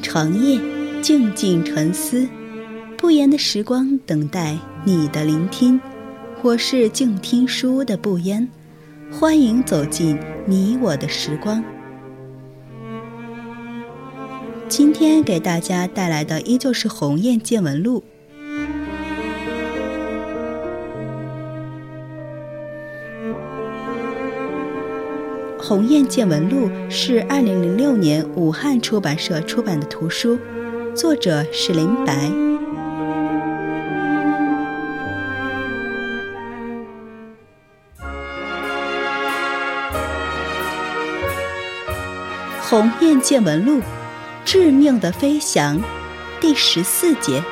长夜，静静沉思，不言的时光等待你的聆听。我是静听书的不言，欢迎走进你我的时光。今天给大家带来的依旧是《鸿雁见闻录》。《鸿雁见闻录》是二零零六年武汉出版社出版的图书，作者是林白。《鸿雁见闻录》，致命的飞翔，第十四节。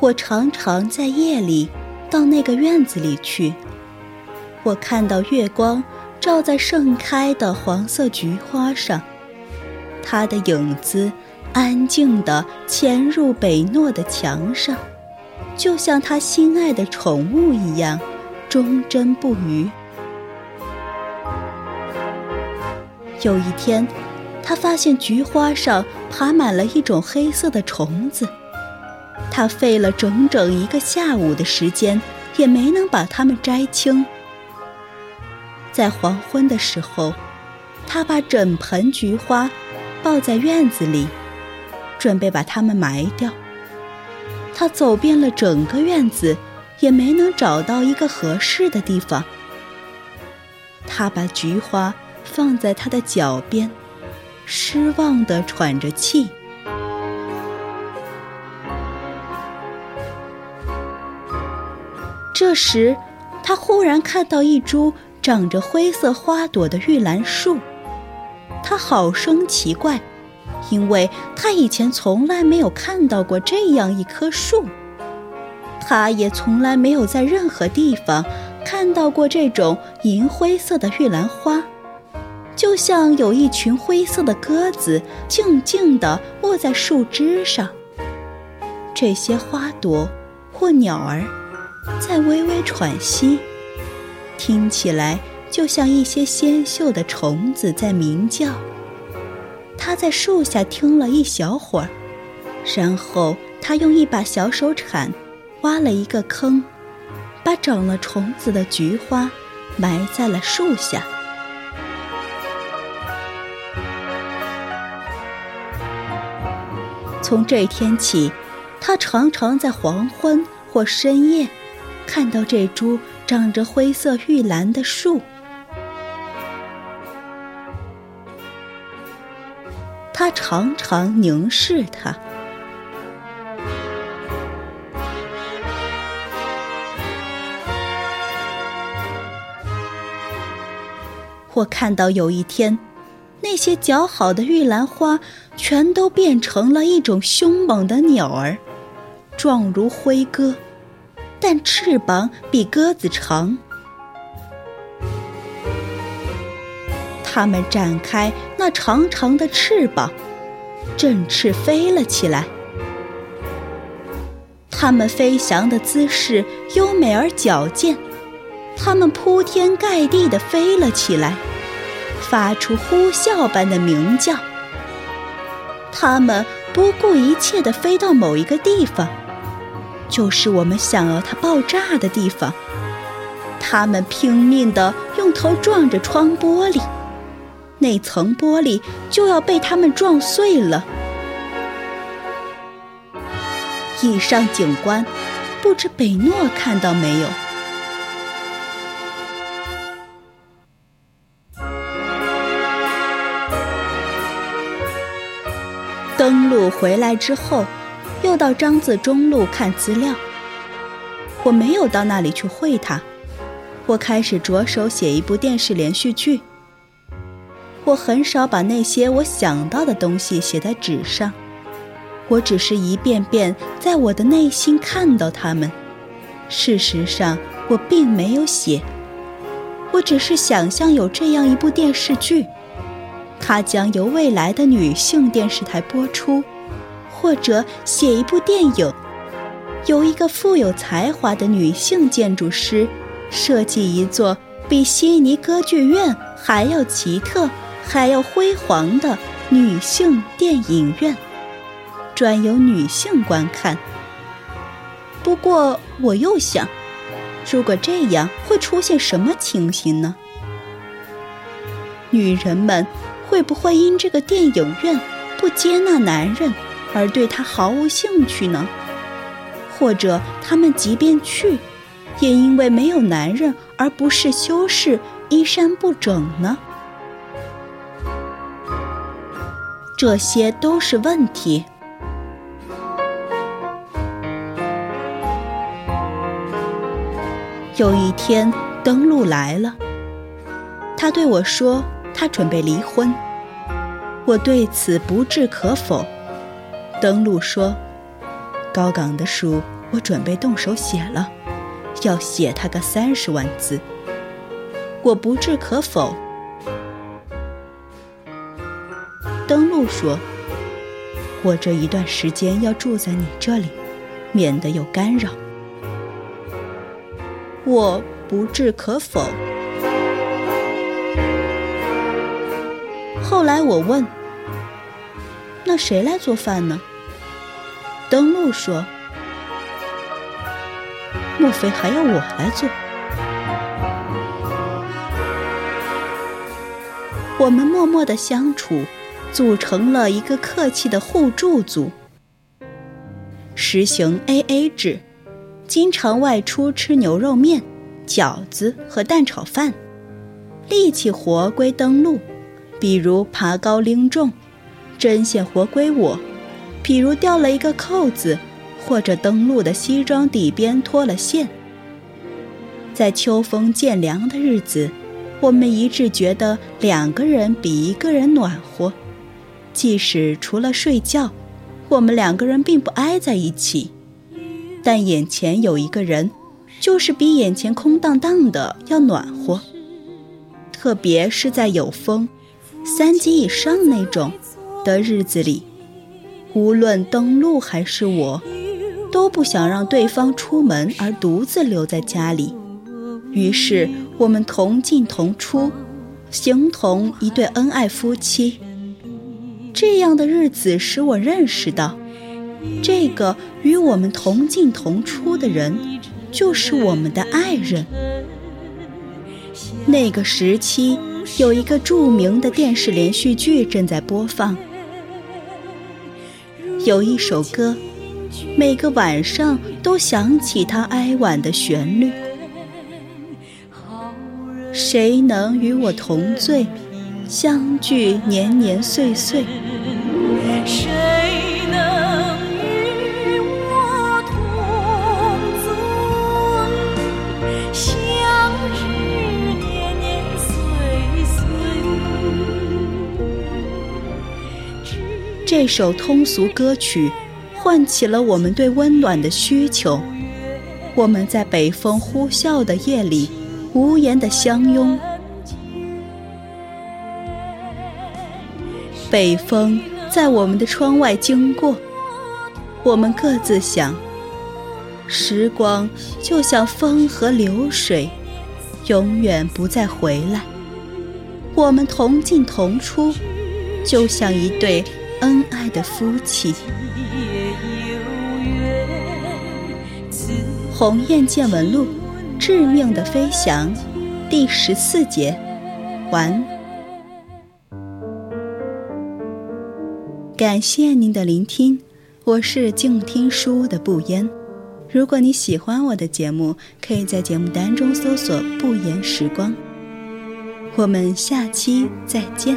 我常常在夜里到那个院子里去，我看到月光照在盛开的黄色菊花上，它的影子安静地潜入北诺的墙上，就像他心爱的宠物一样，忠贞不渝。有一天，他发现菊花上爬满了一种黑色的虫子。他费了整整一个下午的时间，也没能把它们摘清。在黄昏的时候，他把整盆菊花抱在院子里，准备把它们埋掉。他走遍了整个院子，也没能找到一个合适的地方。他把菊花放在他的脚边，失望地喘着气。这时，他忽然看到一株长着灰色花朵的玉兰树，他好生奇怪，因为他以前从来没有看到过这样一棵树，他也从来没有在任何地方看到过这种银灰色的玉兰花，就像有一群灰色的鸽子静静地卧在树枝上，这些花朵或鸟儿。在微微喘息，听起来就像一些纤秀的虫子在鸣叫。他在树下听了一小会儿，然后他用一把小手铲挖了一个坑，把长了虫子的菊花埋在了树下。从这天起，他常常在黄昏或深夜。看到这株长着灰色玉兰的树，他常常凝视它。我看到有一天，那些较好的玉兰花全都变成了一种凶猛的鸟儿，状如灰鸽。但翅膀比鸽子长，它们展开那长长的翅膀，振翅飞了起来。它们飞翔的姿势优美而矫健，它们铺天盖地地飞了起来，发出呼啸般的鸣叫。它们不顾一切地飞到某一个地方。就是我们想要它爆炸的地方，它们拼命地用头撞着窗玻璃，那层玻璃就要被它们撞碎了。以上景观，不知北诺看到没有？登陆回来之后。又到张自忠路看资料。我没有到那里去会他，我开始着手写一部电视连续剧。我很少把那些我想到的东西写在纸上，我只是一遍遍在我的内心看到它们。事实上，我并没有写，我只是想象有这样一部电视剧，它将由未来的女性电视台播出。或者写一部电影，由一个富有才华的女性建筑师设计一座比悉尼歌剧院还要奇特、还要辉煌的女性电影院，专由女性观看。不过，我又想，如果这样，会出现什么情形呢？女人们会不会因这个电影院不接纳男人而对他毫无兴趣呢？或者，他们即便去，也因为没有男人而不是修饰衣衫不整呢？这些都是问题。有一天，登陆来了。他对我说：“他准备离婚。”我对此不置可否。登陆说：“高岗的书我准备动手写了，要写他个三十万字。”我不置可否。登陆说：“我这一段时间要住在你这里，免得有干扰。”我不置可否。后来我问：“那谁来做饭呢？”登陆说：“莫非还要我来做？”我们默默的相处，组成了一个客气的互助组，实行 A A 制。经常外出吃牛肉面、饺子和蛋炒饭，力气活归登陆，比如爬高拎重；针线活归我，比如掉了一个扣子，或者登陆的西装底边脱了线。在秋风渐凉的日子，我们一致觉得两个人比一个人暖和，即使除了睡觉，我们两个人并不挨在一起。但眼前有一个人，就是比眼前空荡荡的要暖和。特别是在有风、三级以上那种的日子里，无论登陆还是我，都不想让对方出门而独自留在家里。于是我们同进同出，形同一对恩爱夫妻。这样的日子使我认识到。这个与我们同进同出的人，就是我们的爱人。那个时期，有一个著名的电视连续剧正在播放，有一首歌，每个晚上都响起它哀婉的旋律。谁能与我同醉，相聚年年岁岁？谁能这首通俗歌曲，唤起了我们对温暖的需求。我们在北风呼啸的夜里，无言的相拥。北风在我们的窗外经过，我们各自想：时光就像风和流水，永远不再回来。我们同进同出，就像一对。恩爱的夫妻，《鸿雁见闻录》致命的飞翔，第十四节完。感谢您的聆听，我是静听书屋的不言。如果你喜欢我的节目，可以在节目单中搜索“不言时光”。我们下期再见。